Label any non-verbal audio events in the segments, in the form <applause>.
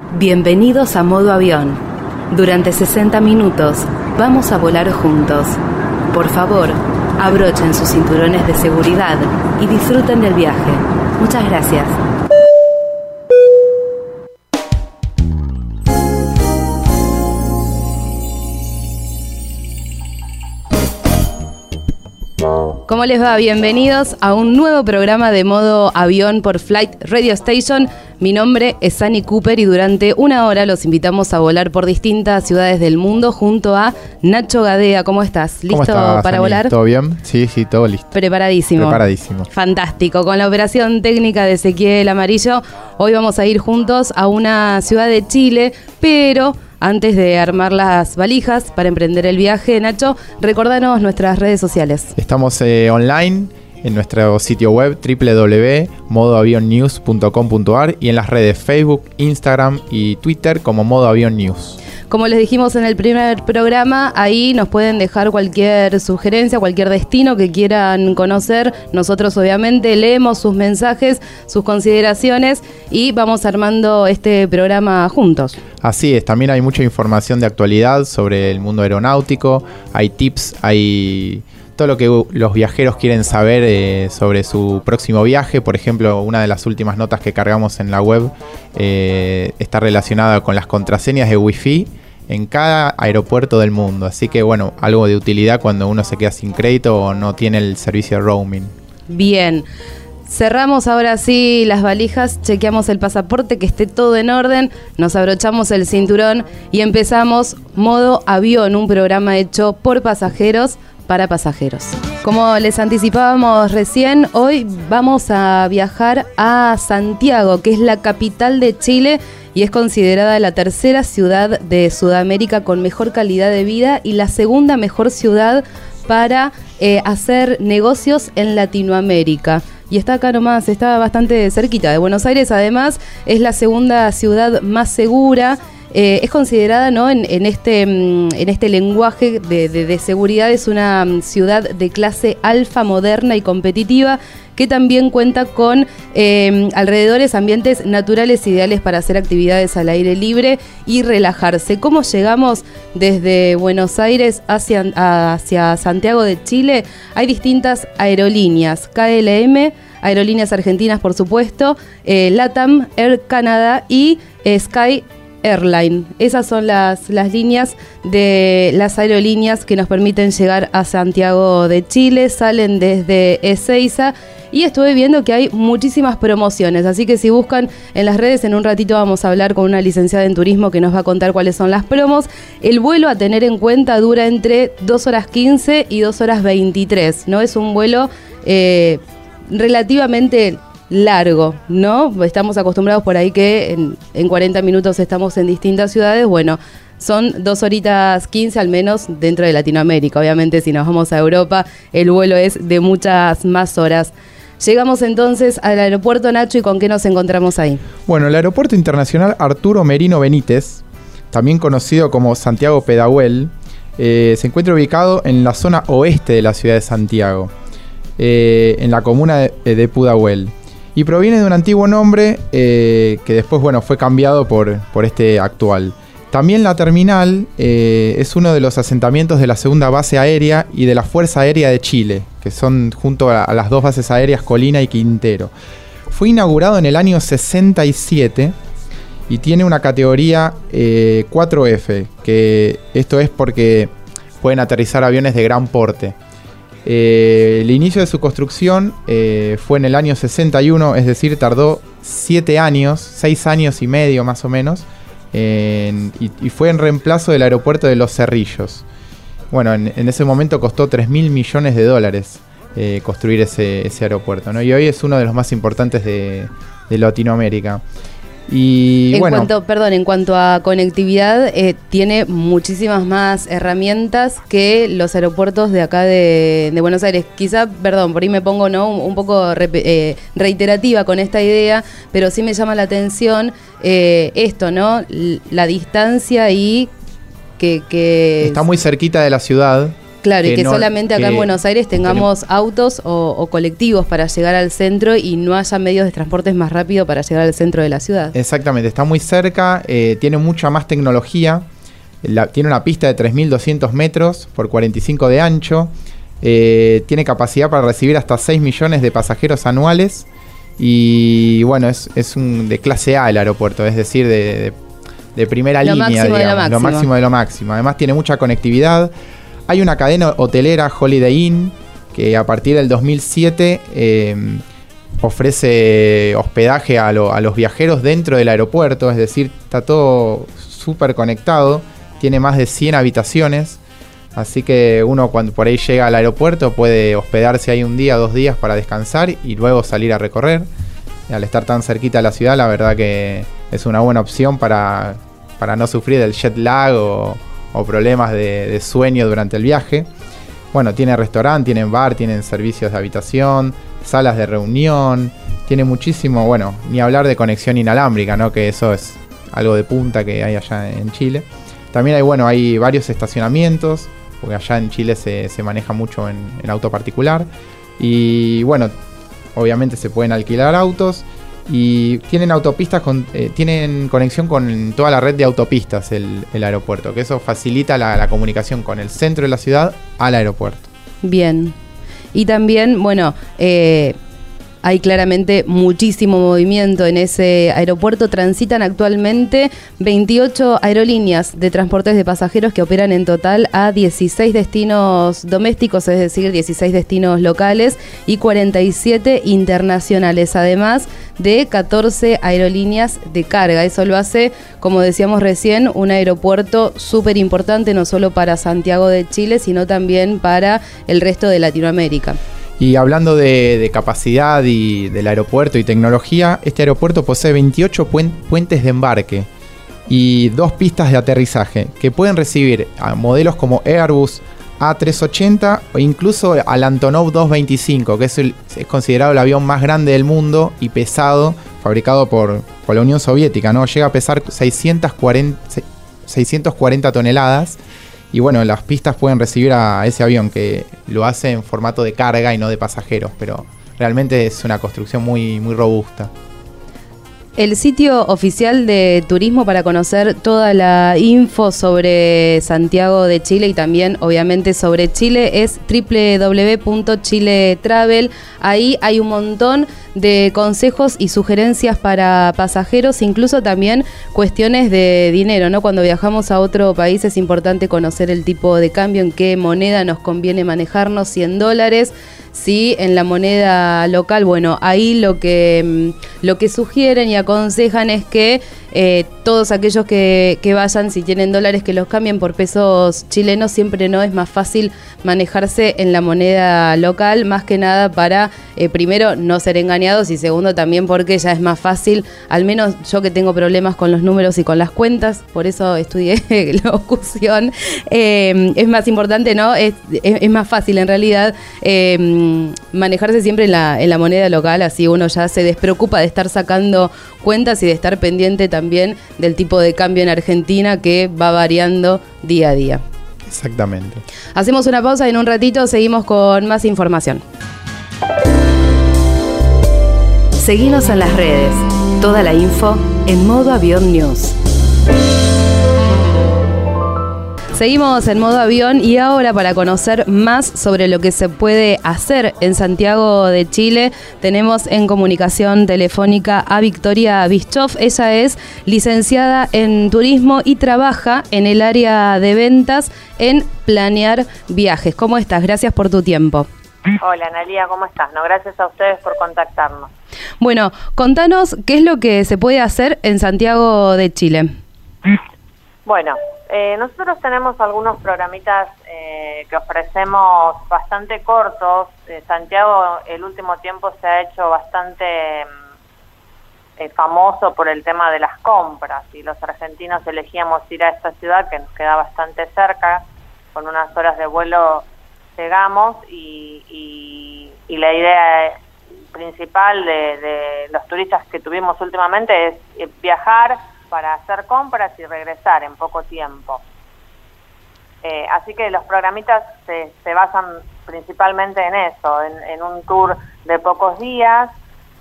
Bienvenidos a modo avión. Durante 60 minutos vamos a volar juntos. Por favor, abrochen sus cinturones de seguridad y disfruten del viaje. Muchas gracias. ¿Cómo les va? Bienvenidos a un nuevo programa de modo avión por Flight Radio Station. Mi nombre es Sunny Cooper y durante una hora los invitamos a volar por distintas ciudades del mundo junto a Nacho Gadea. ¿Cómo estás? ¿Listo para volar? ¿Todo bien? Sí, sí, todo listo. Preparadísimo. Preparadísimo. Fantástico. Con la operación técnica de Ezequiel Amarillo, hoy vamos a ir juntos a una ciudad de Chile, pero antes de armar las valijas para emprender el viaje, Nacho, recordanos nuestras redes sociales. Estamos eh, online en nuestro sitio web www.modoavionnews.com.ar y en las redes Facebook, Instagram y Twitter como Modo Avión News. Como les dijimos en el primer programa, ahí nos pueden dejar cualquier sugerencia, cualquier destino que quieran conocer. Nosotros obviamente leemos sus mensajes, sus consideraciones y vamos armando este programa juntos. Así es, también hay mucha información de actualidad sobre el mundo aeronáutico, hay tips, hay todo lo que los viajeros quieren saber eh, sobre su próximo viaje. Por ejemplo, una de las últimas notas que cargamos en la web eh, está relacionada con las contraseñas de Wi-Fi en cada aeropuerto del mundo. Así que bueno, algo de utilidad cuando uno se queda sin crédito o no tiene el servicio de roaming. Bien. Cerramos ahora sí las valijas, chequeamos el pasaporte, que esté todo en orden, nos abrochamos el cinturón y empezamos modo avión, un programa hecho por pasajeros para pasajeros. Como les anticipábamos recién, hoy vamos a viajar a Santiago, que es la capital de Chile y es considerada la tercera ciudad de Sudamérica con mejor calidad de vida y la segunda mejor ciudad para eh, hacer negocios en Latinoamérica. Y está acá nomás, está bastante cerquita de Buenos Aires. Además, es la segunda ciudad más segura eh, es considerada ¿no? en, este, mm, en este lenguaje de, seguridad, es una mm, ciudad de clase alfa, moderna y competitiva que también cuenta con eh, alrededores ambientes naturales ideales para hacer actividades al aire libre y relajarse. ¿Cómo llegamos desde Buenos Aires hacia, hacia Santiago de Chile? Hay distintas aerolíneas, KLM, aerolíneas argentinas por supuesto, eh, LATAM, Air Canada y Sky Airline. Esas son las, las líneas de las aerolíneas que nos permiten llegar a Santiago de Chile. Salen desde Ezeiza y estuve viendo que hay muchísimas promociones, así que si buscan en las redes, en un ratito vamos a hablar con una licenciada en turismo que nos va a contar cuáles son las promos. El vuelo a tener en cuenta dura entre 2 horas 15 y 2 horas 23, ¿no? Es un vuelo eh, relativamente largo, ¿no? Estamos acostumbrados por ahí que en, 40 minutos estamos en distintas ciudades, bueno, son dos horitas 15 al menos dentro de Latinoamérica. Obviamente si nos vamos a Europa el vuelo es de muchas más horas. Llegamos entonces al aeropuerto Nacho y con qué nos encontramos ahí. Bueno, el aeropuerto internacional Arturo Merino Benítez, también conocido como Santiago Pedahuel, eh, se encuentra ubicado en la zona oeste de la ciudad de Santiago, eh, en la comuna de, de Pudahuel y proviene de un antiguo nombre eh, que después bueno, fue cambiado por, por este actual. También la terminal eh, es uno de los asentamientos de la segunda base aérea y de la Fuerza Aérea de Chile, que son junto a, las dos bases aéreas Colina y Quintero. Fue inaugurado en el año 67 y tiene una categoría 4F, eh, que esto es porque pueden aterrizar aviones de gran porte. Eh, el inicio de su construcción eh, fue en el año 61, es decir, tardó 7 años, 6 años y medio más o menos, y, fue en reemplazo del aeropuerto de Los Cerrillos. Bueno, en, ese momento costó 3 mil millones de dólares eh, construir ese, aeropuerto, y hoy es uno de los más importantes de Latinoamérica. Y en cuanto, perdón, en cuanto a conectividad, eh, tiene muchísimas más herramientas que los aeropuertos de acá de, Buenos Aires. Quizá, perdón, por ahí me pongo ¿no? un, poco eh, reiterativa con esta idea, pero sí me llama la atención eh, esto, ¿no? La distancia y que, Está muy cerquita de la ciudad. Claro, y que solamente acá en Buenos Aires tengamos autos o, colectivos para llegar al centro y no haya medios de transporte más rápido para llegar al centro de la ciudad. Exactamente, está muy cerca, eh, tiene mucha más tecnología, tiene una pista de 3.200 metros por 45 de ancho, eh, tiene capacidad para recibir hasta 6 millones de pasajeros anuales y bueno, es, un, de clase A el aeropuerto, es decir, de, primera línea, digamos, lo máximo de lo máximo. Además tiene mucha conectividad. Hay una cadena hotelera, Holiday Inn, que a partir del 2007 eh, ofrece hospedaje a, los viajeros dentro del aeropuerto, es decir, está todo súper conectado, tiene más de 100 habitaciones, así que uno cuando por ahí llega al aeropuerto puede hospedarse ahí un día, dos días para descansar y luego salir a recorrer. Al estar tan cerquita de la ciudad, la verdad que es una buena opción para, para no sufrir del jet lag o, o problemas de, sueño durante el viaje. Bueno, tiene restaurante, tienen bar, tienen servicios de habitación, salas de reunión, tiene muchísimo, bueno, ni hablar de conexión inalámbrica, ¿no? Que eso es algo de punta que hay allá en Chile. También hay, bueno, hay varios estacionamientos, porque allá en Chile se, maneja mucho en, en auto particular. Y bueno, obviamente se pueden alquilar autos y tienen autopistas, con, eh, tienen conexión con toda la red de autopistas el, aeropuerto, que eso facilita la, comunicación con el centro de la ciudad al aeropuerto. Bien. Y también, bueno, eh, hay claramente muchísimo movimiento en ese aeropuerto. Transitan actualmente 28 aerolíneas de transportes de pasajeros que operan en total a 16 destinos domésticos, es decir, 16 destinos locales y 47 internacionales, además de 14 aerolíneas de carga. Eso lo hace, como decíamos recién, un aeropuerto súper importante no solo para Santiago de Chile, sino también para el resto de Latinoamérica. Y hablando de, capacidad y del aeropuerto y tecnología, este aeropuerto posee 28 puentes de embarque y dos pistas de aterrizaje que pueden recibir modelos como Airbus A380 o incluso al Antonov 225, que es, considerado el avión más grande del mundo y pesado, fabricado por, la Unión Soviética, ¿no? Llega a pesar 640, 640 toneladas y bueno, las pistas pueden recibir a ese avión que lo hace en formato de carga y no de pasajeros, pero realmente es una construcción muy, muy robusta. El sitio oficial de turismo para conocer toda la info sobre Santiago de Chile y también obviamente sobre Chile es www.chiletravel. Ahí hay un montón de consejos y sugerencias para pasajeros, incluso también cuestiones de dinero, ¿no? Cuando viajamos a otro país es importante conocer el tipo de cambio, en qué moneda nos conviene manejarnos, 100 dólares, si en la moneda local, bueno, ahí lo que, mm, lo que sugieren y aconsejan es que eh, todos aquellos que, vayan, si tienen dólares, que los cambien por pesos chilenos, siempre no es más fácil manejarse en la moneda local, más que nada para, eh, primero, no ser engañados y segundo, también porque ya es más fácil, al menos yo que tengo problemas con los números y con las cuentas, por eso estudié <laughs> locución, eh, es más importante, ¿no? Es, más fácil en realidad manejarse siempre en la, en la moneda local, así uno ya se despreocupa de estar sacando cuentas y de estar pendiente también del tipo de cambio en Argentina que va variando día a día. Exactamente. Hacemos una pausa y en un ratito seguimos con más información. Seguimos en las redes. Toda la info en modo avión news. Seguimos en modo avión y ahora para conocer más sobre lo que se puede hacer en Santiago de Chile, tenemos en comunicación telefónica a Victoria Bischoff. Ella es licenciada en turismo y trabaja en el área de ventas en planear viajes. ¿Cómo estás? Gracias por tu tiempo. Hola Analia, ¿cómo estás? No, gracias a ustedes por contactarnos. Bueno, contanos qué es lo que se puede hacer en Santiago de Chile. Bueno, eh, nosotros tenemos algunos programitas eh, que ofrecemos bastante cortos. Eh, Santiago el último tiempo se ha hecho bastante mm, famoso por el tema de las compras y los argentinos elegíamos ir a esta ciudad que nos queda bastante cerca, con unas horas de vuelo llegamos y, la idea principal de, de los turistas que tuvimos últimamente es viajar para hacer compras y regresar en poco tiempo. Eh, así que los programitas se, se, basan principalmente en eso, en, un tour de pocos días,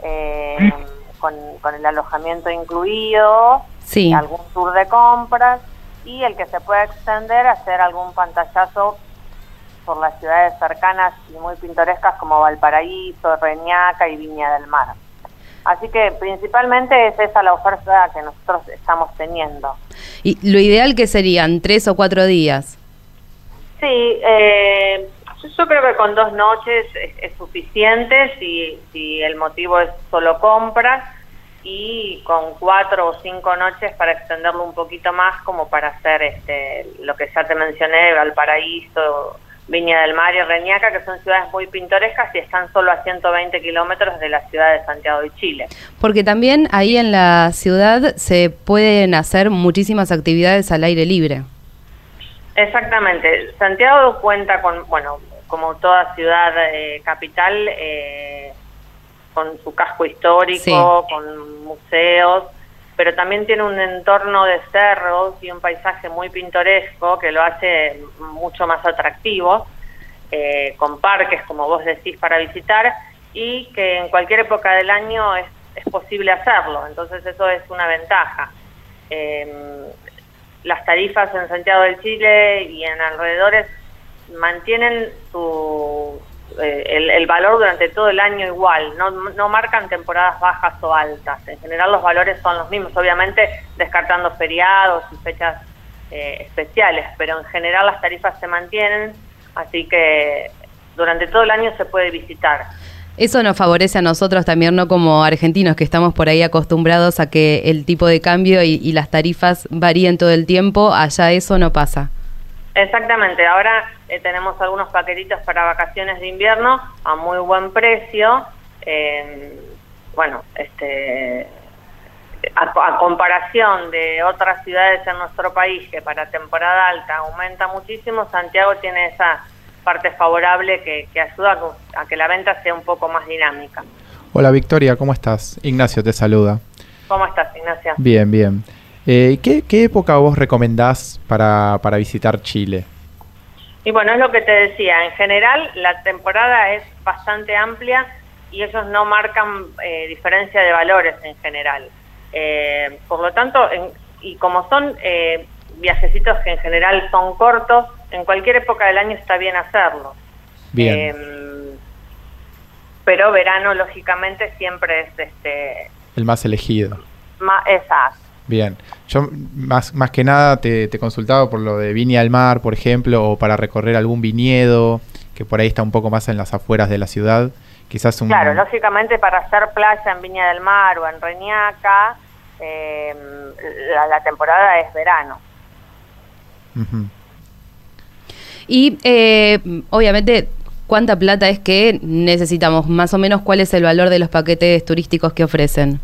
eh, con, con, el alojamiento incluido, sí. algún tour de compras y el que se pueda extender a hacer algún pantallazo por las ciudades cercanas y muy pintorescas como Valparaíso, Reñaca y Viña del Mar. Así que principalmente es esa la oferta que nosotros estamos teniendo. ¿Y lo ideal que serían tres o cuatro días? Sí, eh, yo creo que con dos noches es, suficiente si, si el motivo es solo compras y con cuatro o cinco noches para extenderlo un poquito más como para hacer este lo que ya te mencioné, Valparaíso, Viña del Mar y Reñaca, que son ciudades muy pintorescas y están solo a 120 kilómetros de la ciudad de Santiago de Chile. Porque también ahí en la ciudad se pueden hacer muchísimas actividades al aire libre. Exactamente. Santiago cuenta con, bueno, como toda ciudad eh, capital, eh, con su casco histórico, con museos, pero también tiene un entorno de cerros y un paisaje muy pintoresco que lo hace mucho más atractivo, eh, con parques, como vos decís, para visitar y que en cualquier época del año es, posible hacerlo, entonces eso es una ventaja. Em, las tarifas en Santiago del Chile y en alrededores mantienen su, eh, el, valor durante todo el año igual, no, no marcan temporadas bajas o altas. En general los valores son los mismos, obviamente descartando feriados y fechas eh, especiales, pero en general las tarifas se mantienen, así que durante todo el año se puede visitar. Eso nos favorece a nosotros también, no como argentinos que estamos por ahí acostumbrados a que el tipo de cambio y las tarifas varíen todo el tiempo, allá eso no pasa. Exactamente, ahora eh, tenemos algunos paquetitos para vacaciones de invierno a muy buen precio. Eh, bueno, este, a, comparación de otras ciudades en nuestro país que para temporada alta aumenta muchísimo, Santiago tiene esa parte favorable que, ayuda a, que la venta sea un poco más dinámica. Hola Victoria, ¿cómo estás? Ignacio te saluda. ¿Cómo estás, Ignacio? Bien, bien. Eh, ¿qué, época vos recomendás para, para visitar Chile? Y bueno, es lo que te decía, en general la temporada es bastante amplia y ellos no marcan eh, diferencia de valores en general. Eh, por lo tanto, y como son eh, viajecitos que en general son cortos, en cualquier época del año está bien hacerlo. Bien. pero verano, lógicamente, siempre es este... El más elegido. Más, exacto. Bien, yo más, más que nada te, te consultaba por lo de Viña al Mar, por ejemplo, o para recorrer algún viñedo, que por ahí está un poco más en las afueras de la ciudad. Quizás un... Claro, lógicamente para hacer playa en Viña del Mar o en Reñaca, eh, la, temporada es verano. Y eh, obviamente, ¿cuánta plata es que necesitamos? Más o menos, ¿cuál es el valor de los paquetes turísticos que ofrecen?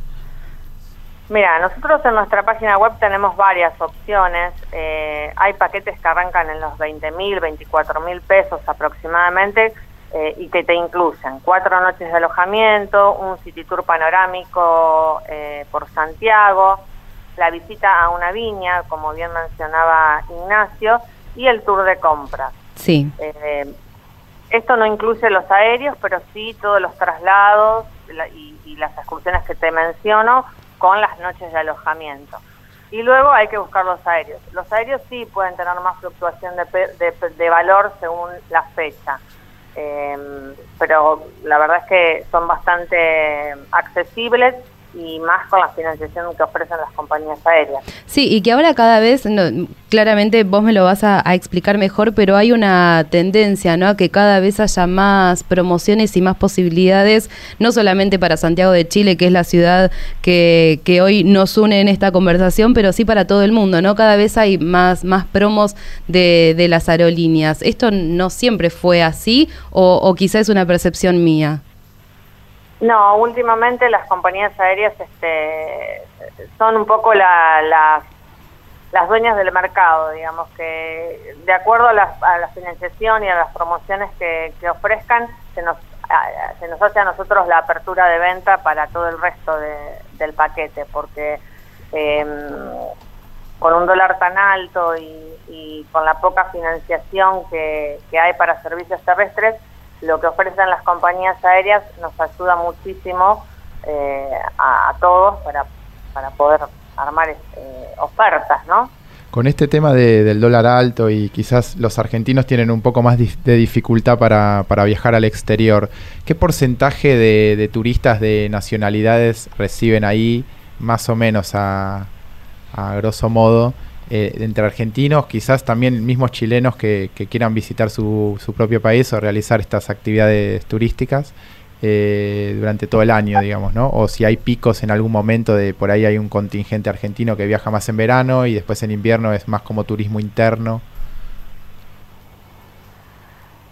Mira, nosotros en nuestra página web tenemos varias opciones. Eh, hay paquetes que arrancan en los 20 mil, 24 mil pesos aproximadamente eh, y que te incluyen cuatro noches de alojamiento, un city tour panorámico eh, por Santiago, la visita a una viña, como bien mencionaba Ignacio, y el tour de compras. Sí. esto no incluye los aéreos, pero sí todos los traslados y, y las excursiones que te menciono con las noches de alojamiento. Y luego hay que buscar los aéreos. Los aéreos sí pueden tener más fluctuación de, de, valor según la fecha, em, pero la verdad es que son bastante accesibles y más con la financiación que ofrecen las compañías aéreas. Sí, y que ahora cada vez, claramente vos me lo vas a, explicar mejor, pero hay una tendencia, ¿no? A que cada vez haya más promociones y más posibilidades, no solamente para Santiago de Chile, que es la ciudad que, que hoy nos une en esta conversación, pero sí para todo el mundo, ¿no? Cada vez hay más, más promos de, de las aerolíneas. ¿Esto no siempre fue así o, o quizá es una percepción mía? No, últimamente las compañías aéreas este, son un poco la, las dueñas del mercado, digamos que de acuerdo a la, financiación y a las promociones que, ofrezcan, se nos, se nos hace a nosotros la apertura de venta para todo el resto del paquete, porque em, con un dólar tan alto y, con la poca financiación que, hay para servicios terrestres, lo que ofrecen las compañías aéreas nos ayuda muchísimo eh, a, todos para, para poder armar eh, ofertas, ¿no? Con este tema del dólar alto y quizás los argentinos tienen un poco más de dificultad para, viajar al exterior, ¿qué porcentaje de, turistas de nacionalidades reciben ahí, más o menos a, grosso modo, eh, entre argentinos, quizás también mismos chilenos que, quieran visitar su, su, propio país o realizar estas actividades turísticas? Eh, durante todo el año, digamos, ¿no? O si hay picos en algún momento de por ahí hay un contingente argentino que viaja más en verano y después en invierno es más como turismo interno.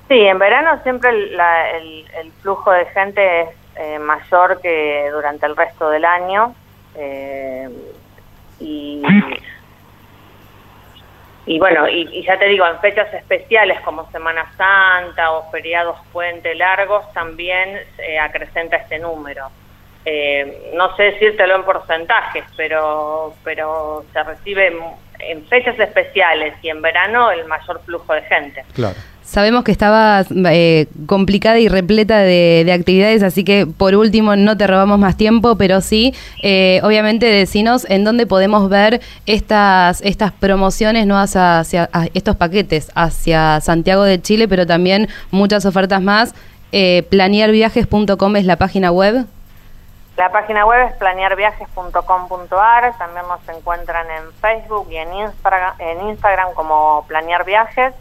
Sí, en verano siempre el, flujo de gente es eh, mayor que durante el resto del año. Eh, y y bueno, y, ya te digo, en fechas especiales como Semana Santa o feriados puente largos también se acrecenta este número. Eh, no sé decírtelo en porcentajes, pero, pero se recibe en fechas especiales y en verano el mayor flujo de gente. Claro. Sabemos que estabas eh, complicada y repleta de, actividades, así que por último no te robamos más tiempo, pero sí, eh, obviamente decinos en dónde podemos ver estas, estas promociones, ¿no? hacia, estos paquetes hacia Santiago de Chile, pero también muchas ofertas más. Eh, planearviajes.com es la página web. La página web es planearviajes.com.ar, también nos encuentran en Facebook y en Instagram, en Instagram como Planear Viajes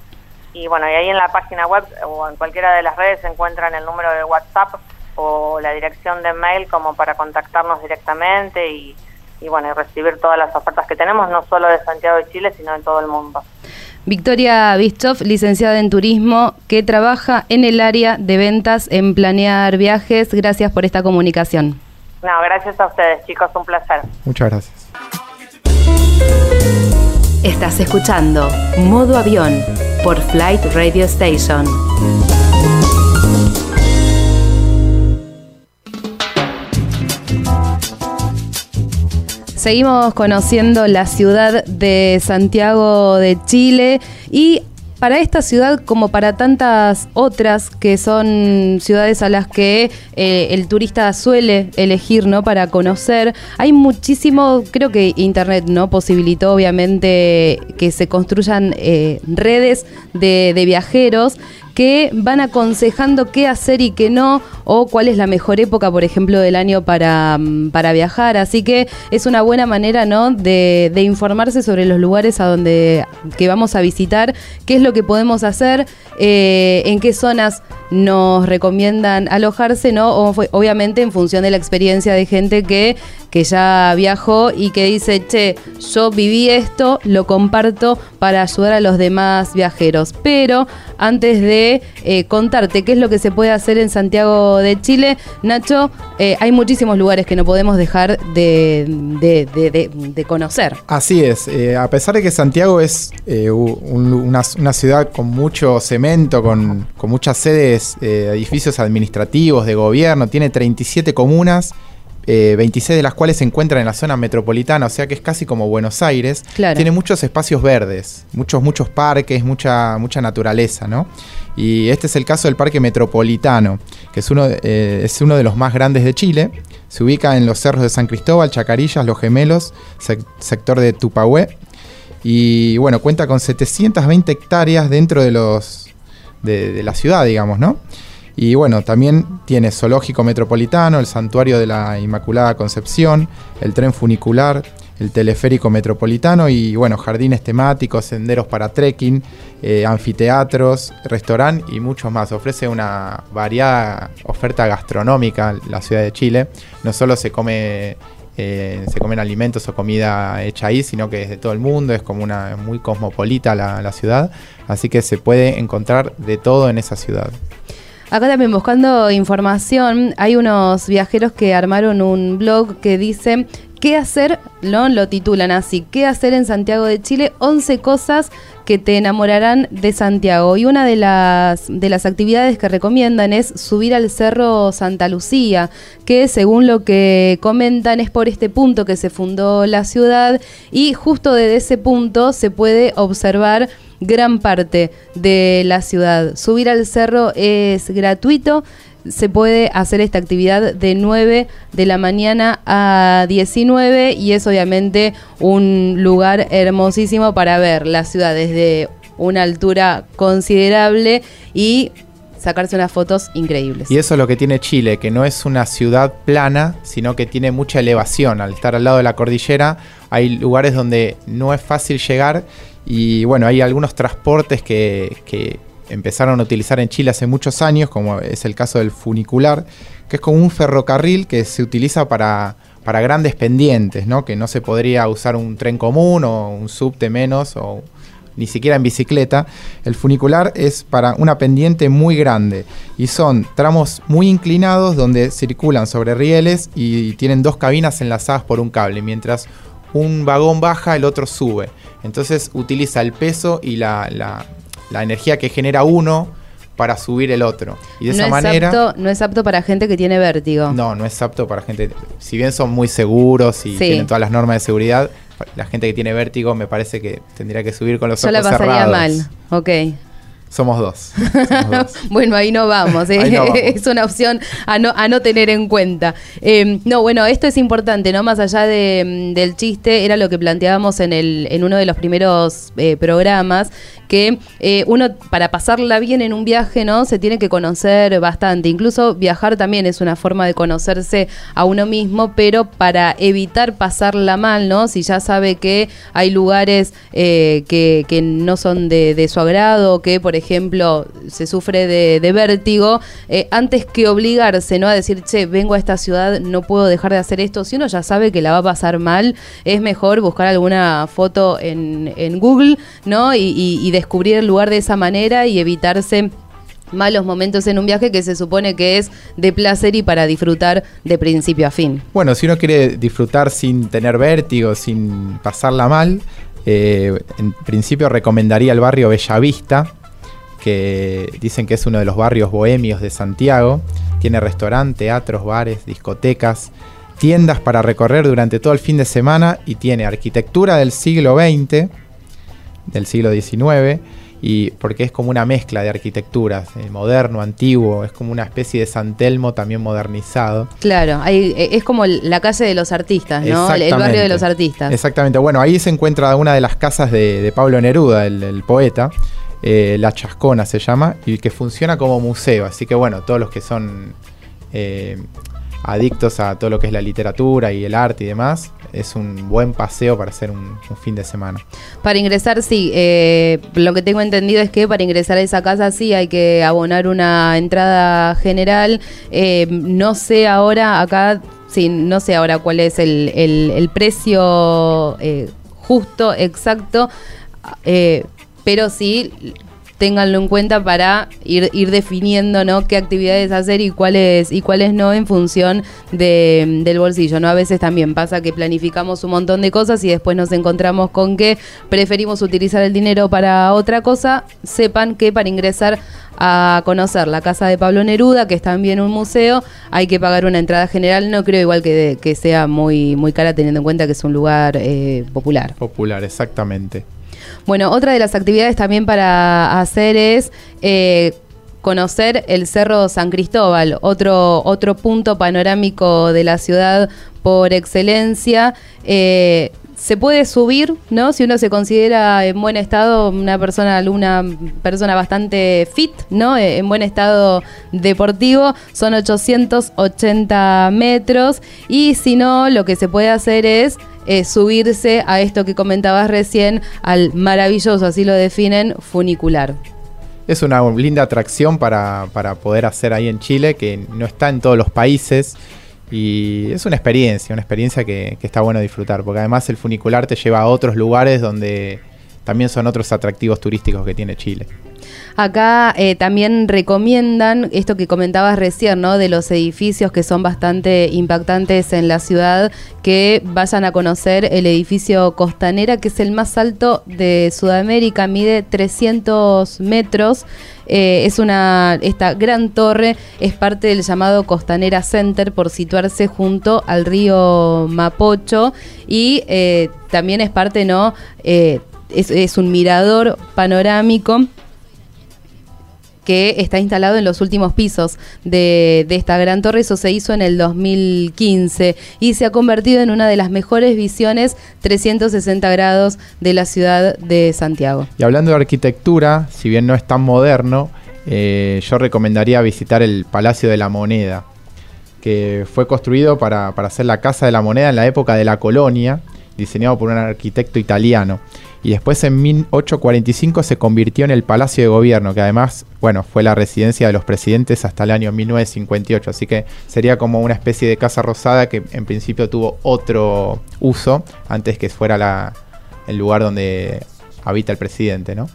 y bueno, y ahí en la página web o en cualquiera de las redes se encuentran el número de WhatsApp o la dirección de mail como para contactarnos directamente y, y bueno, y recibir todas las ofertas que tenemos, no solo de Santiago de Chile, sino en todo el mundo. Victoria Bischoff, licenciada en turismo, que trabaja en el área de ventas en Planear Viajes. Gracias por esta comunicación. No, gracias a ustedes, chicos, un placer. Muchas gracias. Estás escuchando Modo Avión por Flight Radio Station. Seguimos conociendo la ciudad de Santiago de Chile y para esta ciudad como para tantas otras que son ciudades a las que eh, el turista suele elegir no para conocer. Hay muchísimo creo que internet no posibilitó obviamente que se construyan eh, redes de, de viajeros que van aconsejando qué hacer y qué no, o cuál es la mejor época, por ejemplo, del año para, mm, para viajar. Así que es una buena manera, ¿no?, de, de, informarse sobre los lugares a donde que vamos a visitar, qué es lo que podemos hacer, eh, en qué zonas nos recomiendan alojarse, ¿no? obviamente en función de la experiencia de gente que, que ya viajó y que dice, che, yo viví esto, lo comparto para ayudar a los demás viajeros. Pero antes de eh, contarte qué es lo que se puede hacer en Santiago de Chile, Nacho, eh, hay muchísimos lugares que no podemos dejar de, de, conocer. Así es, eh, a pesar de que Santiago es una, una, ciudad con mucho cemento, con, con muchas sedes edificios administrativos, de gobierno, tiene 37 comunas. 26 eh, de las cuales se encuentran en la zona metropolitana, o sea que es casi como Buenos Aires. Tiene muchos espacios verdes, muchos, muchos parques, mucha, mucha naturaleza, ¿no? Y este es el caso del Parque Metropolitano, que es uno, eh, es uno de los más grandes de Chile. Se ubica en los cerros de San Cristóbal, Chacarillas, Los Gemelos, sector de Tupahue. Y bueno, cuenta con 720 hectáreas dentro de los de, la ciudad, digamos, ¿no? Y bueno, también tiene zoológico metropolitano, el santuario de la Inmaculada Concepción, el tren funicular, el teleférico metropolitano y bueno, jardines temáticos, senderos para trekking, eh, anfiteatros, restaurante y muchos más. Ofrece una variada oferta gastronómica la ciudad de Chile. No solo se come eh, se comen alimentos o comida hecha ahí, sino que es de todo el mundo, es como una muy cosmopolita la, ciudad, así que se puede encontrar de todo en esa ciudad. Acá también buscando información, hay unos viajeros que armaron un blog que dice ¿Qué hacer? ¿no? Lo titulan así, ¿qué hacer en Santiago de Chile? 11 cosas que te enamorarán de Santiago. Y una de las, de las actividades que recomiendan es subir al Cerro Santa Lucía, que según lo que comentan es por este punto que se fundó la ciudad y justo desde ese punto se puede observar gran parte de la ciudad. Subir al cerro es gratuito se puede hacer esta actividad de 9 de la mañana a 19 y es obviamente un lugar hermosísimo para ver la ciudad desde una altura considerable y sacarse unas fotos increíbles. Y eso es lo que tiene Chile, que no es una ciudad plana, sino que tiene mucha elevación. Al estar al lado de la cordillera hay lugares donde no es fácil llegar y bueno, hay algunos transportes que, que empezaron a utilizar en Chile hace muchos años, como es el caso del funicular, que es como un ferrocarril que se utiliza para, para grandes pendientes, ¿no? que no se podría usar un tren común o un subte menos o ni siquiera en bicicleta. El funicular es para una pendiente muy grande y son tramos muy inclinados donde circulan sobre rieles y tienen dos cabinas enlazadas por un cable, mientras un vagón baja, el otro sube. Entonces utiliza el peso y la, la energía que genera uno para subir el otro. Y de no esa manera. no es apto para gente que tiene vértigo. No, no es apto para gente. Si bien son muy seguros y tienen todas las normas de seguridad, la gente que tiene vértigo me parece que tendría que subir con los Yo ojos cerrados. Yo la pasaría mal. Ok. <laughs> Somos dos. bueno, ahí no vamos. ¿eh? <laughs> es una opción a no, a no tener en cuenta. Em, no, bueno, esto es importante, ¿no? Más allá de, del chiste, era lo que planteábamos en, el, en uno de los primeros eh, programas, que eh, uno para pasarla bien en un viaje, ¿no? Se tiene que conocer bastante. Incluso viajar también es una forma de conocerse a uno mismo, pero para evitar pasarla mal, ¿no? Si ya sabe que hay lugares que, que, no son de, de su agrado, que por ejemplo ejemplo, se sufre de, vértigo, eh, antes que obligarse ¿no? a decir, che, vengo a esta ciudad, no puedo dejar de hacer esto, si uno ya sabe que la va a pasar mal, es mejor buscar alguna foto en, Google ¿no? Y, descubrir el lugar de esa manera y evitarse malos momentos en un viaje que se supone que es de placer y para disfrutar de principio a fin. Bueno, si uno quiere disfrutar sin tener vértigo, sin pasarla mal, eh, en principio recomendaría el barrio Bellavista, que dicen que es uno de los barrios bohemios de Santiago. Tiene restaurante, teatros, bares, discotecas, tiendas para recorrer durante todo el fin de semana y tiene arquitectura del siglo XX, del siglo XIX, y porque es como una mezcla de arquitecturas, eh, moderno, antiguo, es como una especie de San Telmo también modernizado. Claro, eh, es como la calle de los artistas, ¿no? El barrio de los artistas. Exactamente, bueno, ahí se encuentra una de las casas de, Pablo Neruda, el poeta, eh, la Chascona se llama, y que funciona como museo. Así que bueno, todos los que son eh, adictos a todo lo que es la literatura y el arte y demás, es un buen paseo para hacer un, fin de semana. Para ingresar, sí, eh, lo que tengo entendido es que para ingresar a esa casa sí hay que abonar una entrada general. no sé ahora, acá, sí, no sé ahora cuál es el, el precio justo, exacto pero sí ténganlo en cuenta para ir, ir definiendo ¿no? qué actividades hacer y cuáles y cuáles no en función de, del bolsillo. ¿no? A veces también pasa que planificamos un montón de cosas y después nos encontramos con que preferimos utilizar el dinero para otra cosa. Sepan que para ingresar a conocer la casa de Pablo Neruda, que es también un museo, hay que pagar una entrada general. No creo igual que, que sea muy, muy cara teniendo en cuenta que es un lugar eh, popular. Popular, exactamente. Bueno, otra de las actividades también para hacer es eh, conocer el Cerro San Cristóbal, otro, otro punto panorámico de la ciudad por excelencia. Eh, se puede subir, ¿no? Si uno se considera en buen estado, una persona, una persona bastante fit, ¿no? Eh, en buen estado deportivo, son 880 metros. Y si no, lo que se puede hacer es eh, subirse a esto que comentabas recién, al maravilloso, así lo definen, funicular. Es una linda atracción para, poder hacer ahí en Chile, que no está en todos los países. Y es una experiencia, una experiencia que, está bueno disfrutar, porque además el funicular te lleva a otros lugares donde también son otros atractivos turísticos que tiene Chile. Acá eh, también recomiendan esto que comentabas recién, ¿no? De los edificios que son bastante impactantes en la ciudad, que vayan a conocer el edificio Costanera, que es el más alto de Sudamérica, mide 300 metros. Eh, es una esta gran torre es parte del llamado Costanera Center por situarse junto al río Mapocho y eh, también es parte no es, es un mirador panorámico que está instalado en los últimos pisos de, esta gran torre. Eso se hizo en el 2015 y se ha convertido en una de las mejores visiones 360 grados de la ciudad de Santiago. Y hablando de arquitectura, si bien no es tan moderno, eh, yo recomendaría visitar el Palacio de la Moneda, que fue construido para, para hacer la Casa de la Moneda en la época de la colonia, diseñado por un arquitecto italiano y después en 1845 se convirtió en el Palacio de Gobierno, que además, bueno, fue la residencia de los presidentes hasta el año 1958, así que sería como una especie de casa rosada que en principio tuvo otro uso antes que fuera el lugar donde habita el presidente, ¿no?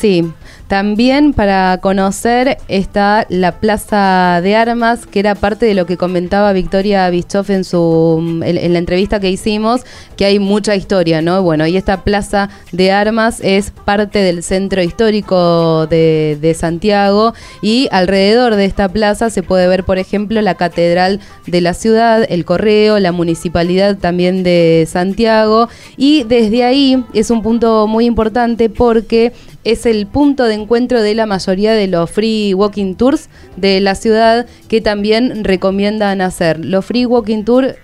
Sí, también para conocer está la Plaza de Armas, que era parte de lo que comentaba Victoria Bischoff en, su, en, la entrevista que hicimos, que hay mucha historia, ¿no? Bueno, y esta Plaza de Armas es parte del centro histórico de Santiago y alrededor de esta plaza se puede ver, por ejemplo, la Catedral de la ciudad, el Correo, la Municipalidad también de Santiago y desde ahí es un punto muy importante porque es el punto de encuentro de la mayoría de los free walking tours de la ciudad que también recomiendan hacer. Los free walking tours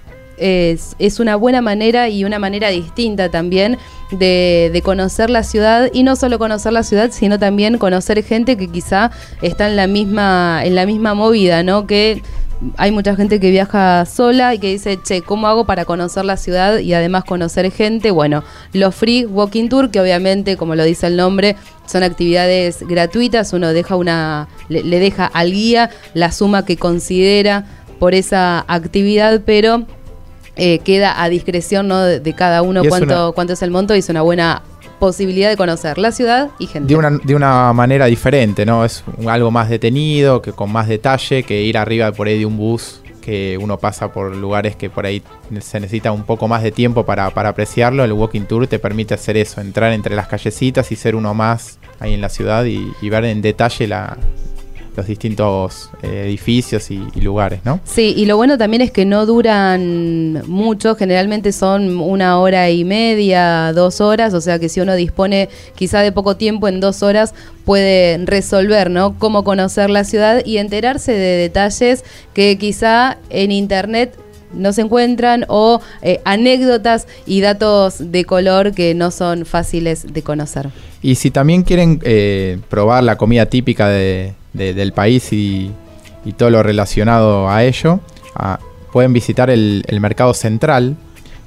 es, una buena manera y una manera distinta también de, de, conocer la ciudad y no solo conocer la ciudad, sino también conocer gente que quizá está en la misma, en la misma movida, ¿no? Que hay mucha gente que viaja sola y que dice, che, ¿cómo hago para conocer la ciudad y además conocer gente? Bueno, los free walking tour, que obviamente, como lo dice el nombre, son actividades gratuitas, uno deja una, le, deja al guía la suma que considera por esa actividad, pero eh, queda a discreción ¿no? de, cada uno cuánto, cuánto es el monto y es una buena posibilidad de conocer la ciudad y gente. De una, de una manera diferente, ¿no? Es algo más detenido, que con más detalle, que ir arriba por ahí de un bus que uno pasa por lugares que por ahí se necesita un poco más de tiempo para, apreciarlo. El walking tour te permite hacer eso, entrar entre las callecitas y ser uno más ahí en la ciudad y ver en detalle la, los distintos eh, edificios y, lugares, ¿no? Sí, y lo bueno también es que no duran mucho, generalmente son una hora y media, dos horas, o sea que si uno dispone quizá de poco tiempo, en dos horas puede resolver, ¿no? Cómo conocer la ciudad y enterarse de detalles que quizá en internet no se encuentran o eh, anécdotas y datos de color que no son fáciles de conocer. Y si también quieren eh, probar la comida típica de, del país y, todo lo relacionado a ello, pueden visitar el, Mercado Central,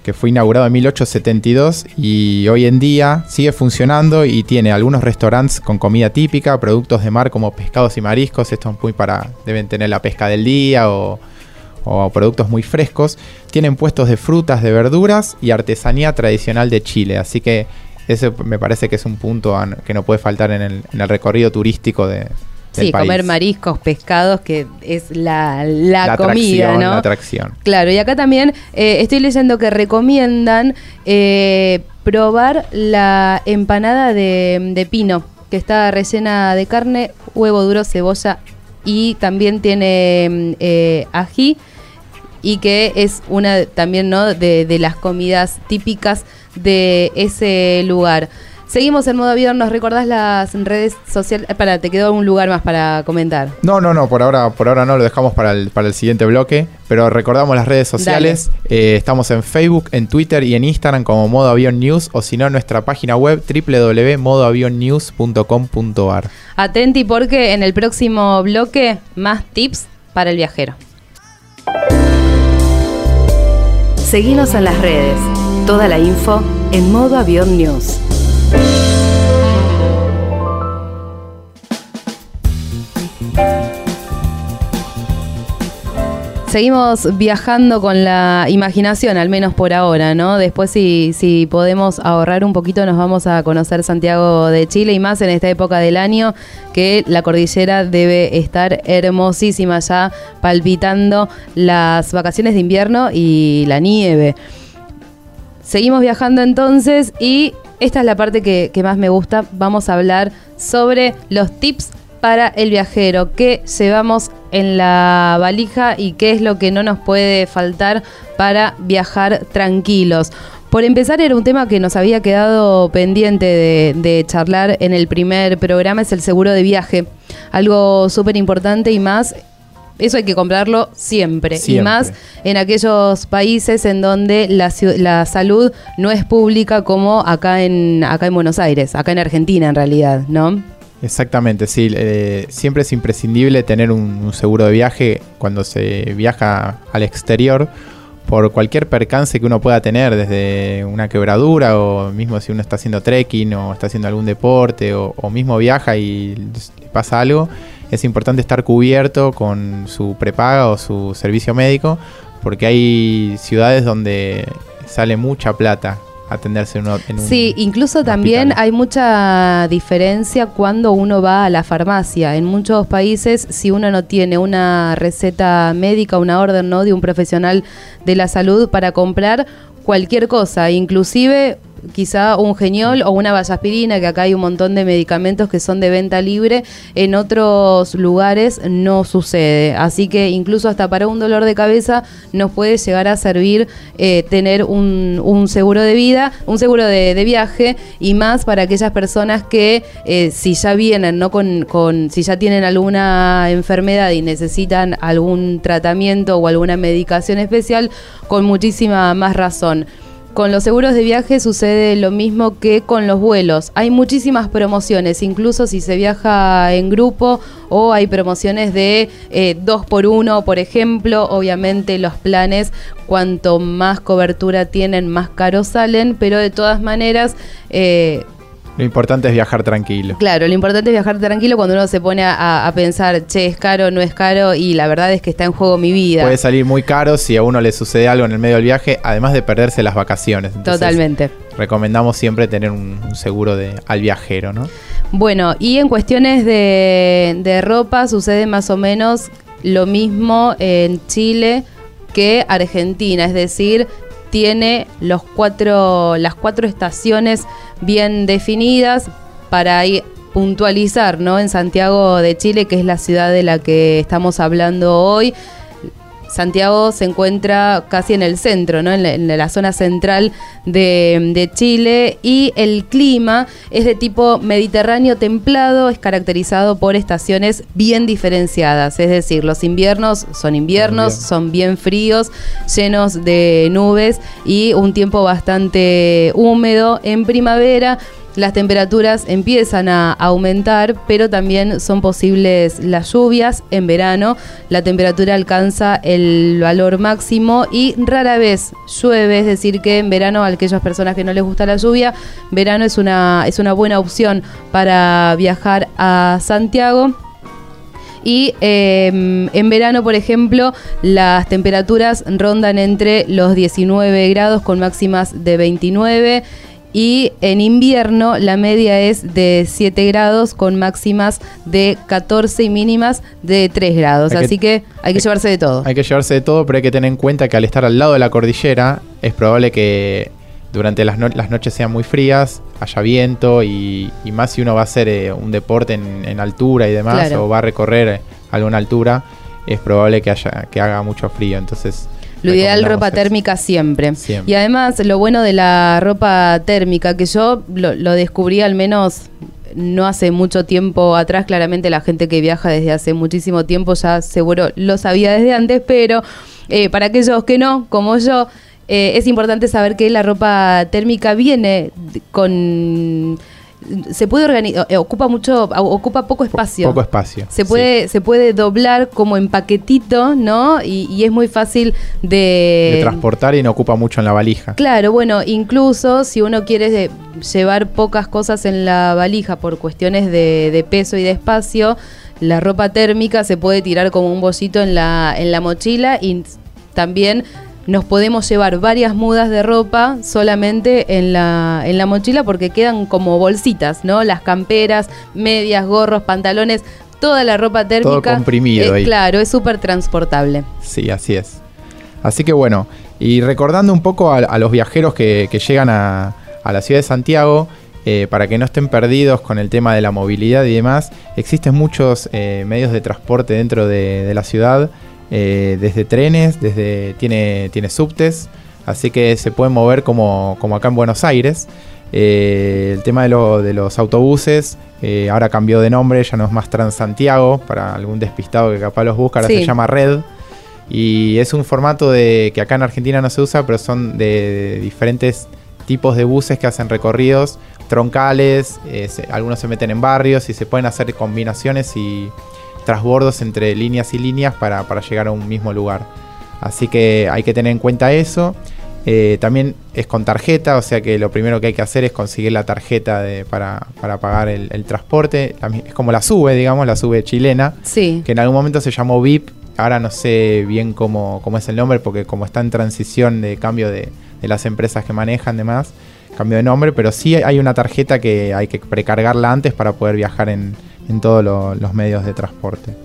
que fue inaugurado en 1872 y hoy en día sigue funcionando y tiene algunos restaurantes con comida típica, productos de mar como pescados y mariscos, esto es muy para, deben tener la pesca del día o, o productos muy frescos. Tienen puestos de frutas, de verduras y artesanía tradicional de Chile, así que ese me parece que es un punto que no puede faltar en el, en el recorrido turístico de, Sí, comer mariscos, pescados, que es la, la, comida, ¿no? La atracción. Claro, y acá también eh, estoy leyendo que recomiendan eh, probar la empanada de, pino, que está rellena de carne, huevo duro, cebolla y también tiene eh, ají y que es una también ¿no? de, de las comidas típicas de ese lugar. Seguimos en modo avión, ¿nos recordás las redes sociales? Eh, para, ¿te quedó algún lugar más para comentar? No, no, no, por ahora, por ahora no, lo dejamos para el, para el siguiente bloque, pero recordamos las redes sociales. Eh, estamos en Facebook, en Twitter y en Instagram como Modo Avión News o si no en nuestra página web www.modoavionnews.com.ar. Atenti porque en el próximo bloque más tips para el viajero. Seguimos en las redes. Toda la info en Modo Avión News. Seguimos viajando con la imaginación, al menos por ahora, ¿no? Después si, podemos ahorrar un poquito nos vamos a conocer Santiago de Chile y más en esta época del año que la cordillera debe estar hermosísima ya palpitando las vacaciones de invierno y la nieve. Seguimos viajando entonces y esta es la parte que, que más me gusta. Vamos a hablar sobre los tips para el viajero, qué llevamos en la valija y qué es lo que no nos puede faltar para viajar tranquilos. Por empezar, era un tema que nos había quedado pendiente de, charlar en el primer programa, es el seguro de viaje. Algo súper importante y más eso hay que comprarlo siempre. Y más en aquellos países en donde la, la, salud no es pública como acá en, acá en Buenos Aires, acá en Argentina en realidad, ¿no? Exactamente, sí. Eh, siempre es imprescindible tener un, seguro de viaje cuando se viaja al exterior por cualquier percance que uno pueda tener, desde una quebradura o mismo si uno está haciendo trekking o está haciendo algún deporte o, mismo viaja y pasa algo, es importante estar cubierto con su prepaga o su servicio médico porque hay ciudades donde sale mucha plata atenderse en, un, Sí, incluso también hay mucha diferencia cuando uno va a la farmacia. En muchos países, si uno no tiene una receta médica, una orden ¿no? de un profesional de la salud para comprar cualquier cosa, inclusive quizá un geniol o una vallaspirina, que acá hay un montón de medicamentos que son de venta libre, en otros lugares no sucede. Así que incluso hasta para un dolor de cabeza nos puede llegar a servir eh, tener un, seguro de vida, un seguro de, viaje y más para aquellas personas que eh, si ya vienen, no con, con, si ya tienen alguna enfermedad y necesitan algún tratamiento o alguna medicación especial, con muchísima más razón. Con los seguros de viaje sucede lo mismo que con los vuelos. Hay muchísimas promociones, incluso si se viaja en grupo o hay promociones de eh, dos por uno, por ejemplo. Obviamente los planes, cuanto más cobertura tienen, más caros salen, pero de todas maneras... Eh, lo importante es viajar tranquilo. Claro, lo importante es viajar tranquilo cuando uno se pone a, pensar, che, es caro, no es caro, y la verdad es que está en juego mi vida. Puede salir muy caro si a uno le sucede algo en el medio del viaje, además de perderse las vacaciones. Totalmente. Recomendamos siempre tener un, seguro de, al viajero, ¿no? Bueno, y en cuestiones de, de ropa sucede más o menos lo mismo en Chile que Argentina, es decir, tiene los cuatro, las cuatro estaciones bien definidas para ir puntualizar, ¿no? En Santiago de Chile, que es la ciudad de la que estamos hablando hoy, Santiago se encuentra casi en el centro, ¿no? en, la, zona central de, Chile y el clima es de tipo mediterráneo templado, es caracterizado por estaciones bien diferenciadas, es decir, los inviernos son inviernos, son bien fríos, llenos de nubes y un tiempo bastante húmedo en primavera las temperaturas empiezan a aumentar, pero también son posibles las lluvias en verano. La temperatura alcanza el valor máximo y rara vez llueve, es decir, que en verano a aquellas personas que no les gusta la lluvia, verano es una, es una buena opción para viajar a Santiago. Y em, en verano, por ejemplo, las temperaturas rondan entre los 19 grados con máximas de 29 y en invierno la media es de 7 grados con máximas de 14 y mínimas de 3 grados. Así que, hay que llevarse de todo. Hay que llevarse de todo, pero hay que tener en cuenta que al estar al lado de la cordillera es probable que durante las, las noches sean muy frías, haya viento y, más si uno va a hacer eh, un deporte en, altura y demás o va a recorrer alguna altura, es probable que, haya, que haga mucho frío. Entonces lo ideal ropa térmica siempre. Y además lo bueno de la ropa térmica, que yo lo, descubrí al menos no hace mucho tiempo atrás, claramente la gente que viaja desde hace muchísimo tiempo ya seguro lo sabía desde antes, pero eh, para aquellos que no, como yo, eh, es importante saber que la ropa térmica viene con se puede organizar, eh, ocupa mucho, ocupa poco espacio. Poco espacio. Se puede, se puede doblar como en paquetito, ¿no? Y, es muy fácil de... de... transportar y no ocupa mucho en la valija. Claro, bueno, incluso si uno quiere llevar pocas cosas en la valija por cuestiones de, de peso y de espacio, la ropa térmica se puede tirar como un bolsito en la, en la mochila y también nos podemos llevar varias mudas de ropa solamente en la, en la mochila porque quedan como bolsitas, ¿no? Las camperas, medias, gorros, pantalones, toda la ropa térmica. Todo comprimido ahí. Claro, es súper transportable. Sí, así es. Así que bueno, y recordando un poco a, los viajeros que, llegan a, la ciudad de Santiago, eh, para que no estén perdidos con el tema de la movilidad y demás, existen muchos eh, medios de transporte dentro de, la ciudad, eh, desde trenes, desde tiene, tiene subtes, así que se pueden mover como, como acá en Buenos Aires. el tema de, de los autobuses ahora cambió de nombre, ya no es más Transantiago, para algún despistado que capaz los busca, ahora se llama Red. Y es un formato de que acá en Argentina no se usa, pero son de, diferentes tipos de buses que hacen recorridos troncales, eh, algunos se meten en barrios y se pueden hacer combinaciones y trasbordos entre líneas y líneas para, llegar a un mismo lugar. Así que hay que tener en cuenta eso. Eh, también es con tarjeta, o sea que lo primero que hay que hacer es conseguir la tarjeta para, pagar el, transporte. Es como la sube, digamos, la sube chilena. Sí. Que en algún momento se llamó VIP Ahora no sé bien cómo, cómo es el nombre, porque como está en transición de cambio de, de las empresas que manejan, demás, cambio de nombre, pero sí hay una tarjeta que hay que precargarla antes para poder viajar en, en todos los medios de transporte.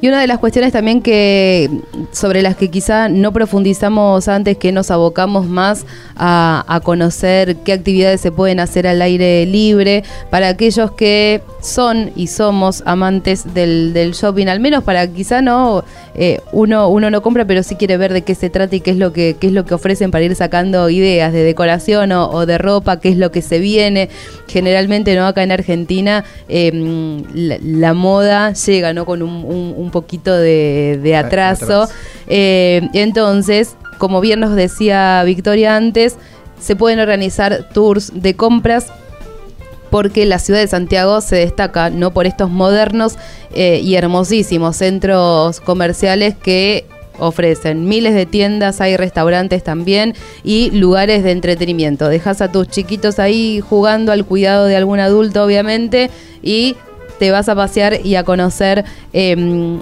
Y una de las cuestiones también que sobre las que quizá no profundizamos antes, que nos abocamos más a, conocer qué actividades se pueden hacer al aire libre, para aquellos que son y somos amantes del, shopping, al menos para quizá no eh, uno, uno no compra, pero sí quiere ver de qué se trata y qué es lo que, qué es lo que ofrecen para ir sacando ideas de decoración o, de ropa, qué es lo que se viene. Generalmente, ¿no? Acá en Argentina, em, la, moda llega, ¿no? Con un poquito de, atraso. Eh, entonces, como bien nos decía Victoria antes, se pueden organizar tours de compras porque la ciudad de Santiago se destaca no por estos modernos eh, y hermosísimos centros comerciales que ofrecen miles de tiendas, hay restaurantes también y lugares de entretenimiento. Dejas a tus chiquitos ahí jugando al cuidado de algún adulto, obviamente, y te vas a pasear y a conocer em,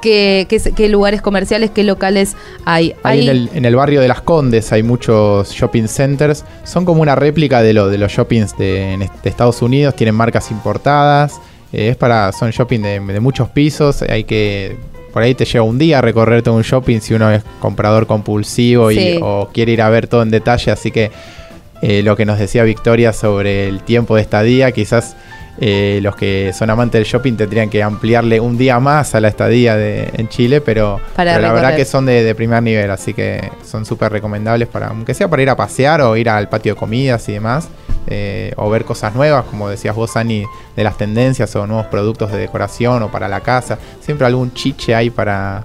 qué, lugares comerciales, qué locales hay. en, el, barrio de Las Condes hay muchos shopping centers. Son como una réplica de, lo, de los shoppings de, Estados Unidos. Tienen marcas importadas. Eh, es para, son shopping de, muchos pisos. Hay que por ahí te lleva un día recorrer todo un shopping si uno es comprador compulsivo y, o quiere ir a ver todo en detalle. Así que eh, lo que nos decía Victoria sobre el tiempo de estadía, quizás eh, los que son amantes del shopping tendrían que ampliarle un día más a la estadía de, en Chile, pero, la verdad que son de, primer nivel, así que son súper recomendables para, aunque sea para ir a pasear o ir al patio de comidas y demás, eh, o ver cosas nuevas, como decías vos, Ani, de las tendencias o nuevos productos de decoración o para la casa. Siempre algún chiche hay para,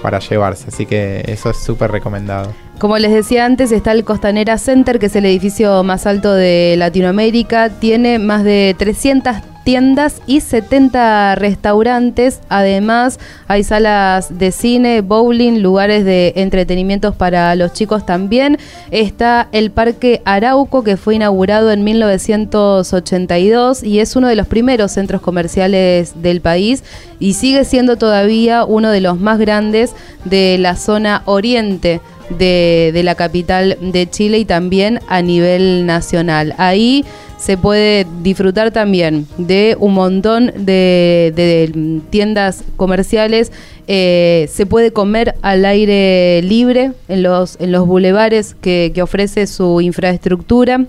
para llevarse, así que eso es súper recomendado. Como les decía antes, está el Costanera Center, que es el edificio más alto de Latinoamérica. Tiene más de 300 tiendas y 70 restaurantes. Además, hay salas de cine, bowling, lugares de entretenimientos para los chicos también. Está el Parque Arauco, que fue inaugurado en 1982 y es uno de los primeros centros comerciales del país y sigue siendo todavía uno de los más grandes de la zona oriente de, la capital de Chile y también a nivel nacional. Ahí se puede disfrutar también de un montón de, tiendas comerciales. Eh, se puede comer al aire libre en los, en los bulevares que, que ofrece su infraestructura.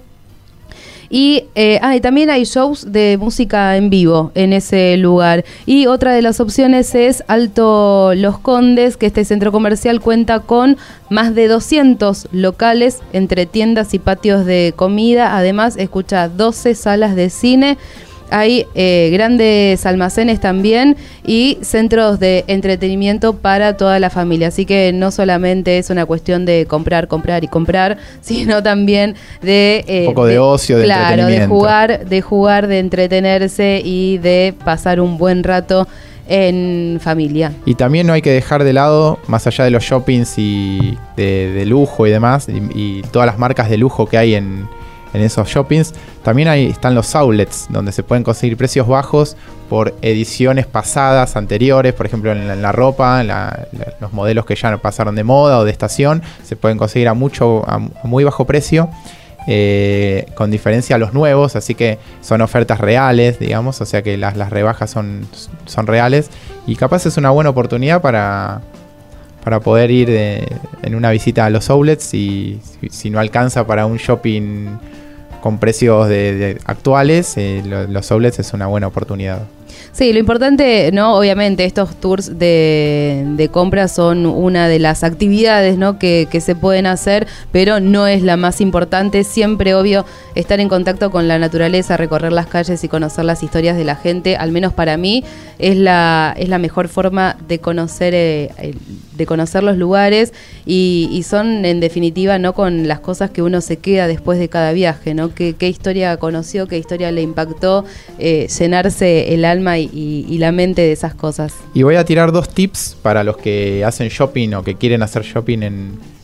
Y, eh, también hay shows de música en vivo en ese lugar. Y otra de las opciones es Alto Los Condes, que este centro comercial cuenta con más de 200 locales entre tiendas y patios de comida. Además, escucha 12 salas de cine hay eh, grandes almacenes también y centros de entretenimiento para toda la familia. Así que no solamente es una cuestión de comprar, comprar y comprar, <laughs> sino también de... Eh, Un poco de, ocio, de claro, de jugar, de jugar, de entretenerse y de pasar un buen rato en familia. Y también no hay que dejar de lado, más allá de los shoppings y de, lujo y demás, y todas las marcas de lujo que hay en, en esos shoppings. También están los outlets, donde se pueden conseguir precios bajos por ediciones pasadas, anteriores, por ejemplo en la, ropa, los modelos que ya pasaron de moda o de estación, se pueden conseguir a, mucho, a muy bajo precio. Eh, con diferencia a los nuevos, así que son ofertas reales, digamos, o sea que las, rebajas son, reales y capaz es una buena oportunidad para, para poder ir en una visita a los outlets y si, no alcanza para un shopping con precios de, actuales, eh, los outlets es una buena oportunidad. Sí, lo importante, ¿no? Obviamente, estos tours de, de compra son una de las actividades ¿no? que, que, se pueden hacer, pero no es la más importante. Siempre, obvio, estar en contacto con la naturaleza, recorrer las calles y conocer las historias de la gente, al menos para mí, es la, es la mejor forma de conocer, eh, de conocer los lugares y, son, en definitiva, no con las cosas que uno se queda después de cada viaje, ¿no? ¿Qué, qué historia conoció, qué historia le impactó, eh, llenarse el alma y y, la mente de esas cosas. Y voy a tirar dos tips para los que hacen shopping o que quieren hacer shopping en,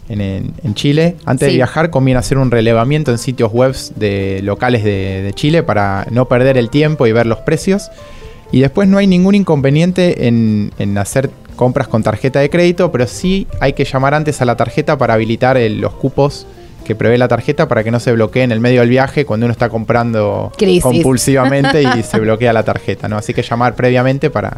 Chile. Antes de viajar conviene hacer un relevamiento en sitios web de locales de, Chile para no perder el tiempo y ver los precios. Y después no hay ningún inconveniente en, hacer compras con tarjeta de crédito, pero sí hay que llamar antes a la tarjeta para habilitar los cupos que prevé la tarjeta para que no se bloquee en el medio del viaje cuando uno está comprando compulsivamente y <laughs> se bloquea la tarjeta, ¿no? Así que llamar previamente para,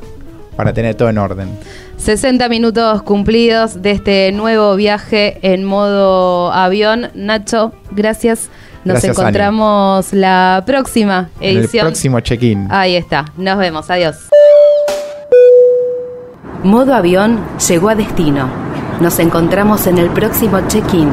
para tener todo en orden. 60 minutos cumplidos de este nuevo viaje en modo avión. Nacho, gracias. Nos encontramos la próxima edición. el próximo check-in. Ahí está. Nos vemos. Adiós. Modo avión llegó a destino. Nos encontramos en el próximo check-in.